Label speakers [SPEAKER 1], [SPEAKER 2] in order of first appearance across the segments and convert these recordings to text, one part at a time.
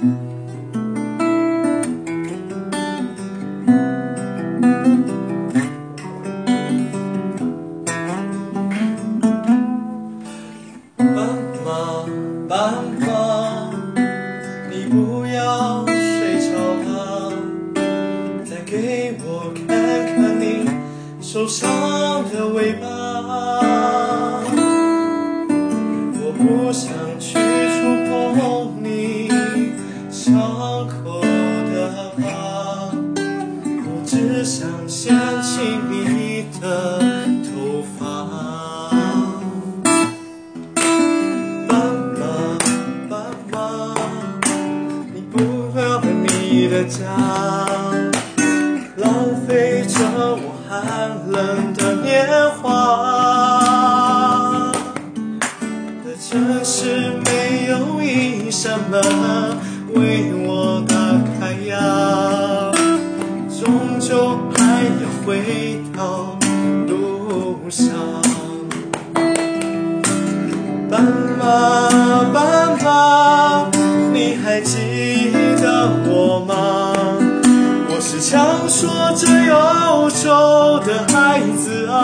[SPEAKER 1] 斑马斑马，你不要睡着了，再给我看看你受伤的尾巴，我不想去触碰。伤口的疤，我只想掀起你的头发。斑马，斑马，你不要回你的家，浪费着我。寒冷的年华，的城市没有一扇门为我打开呀，终究还要回到路上。斑马，斑马，你还记得我吗？我是强说着忧愁的孩子啊，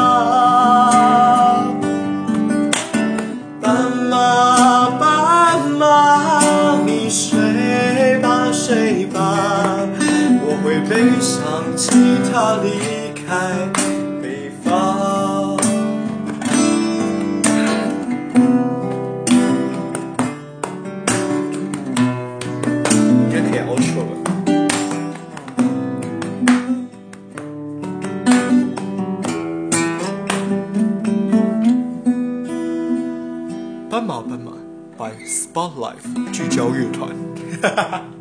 [SPEAKER 1] 背上吉他离开。斑马斑马，by Spotlight 聚焦乐团。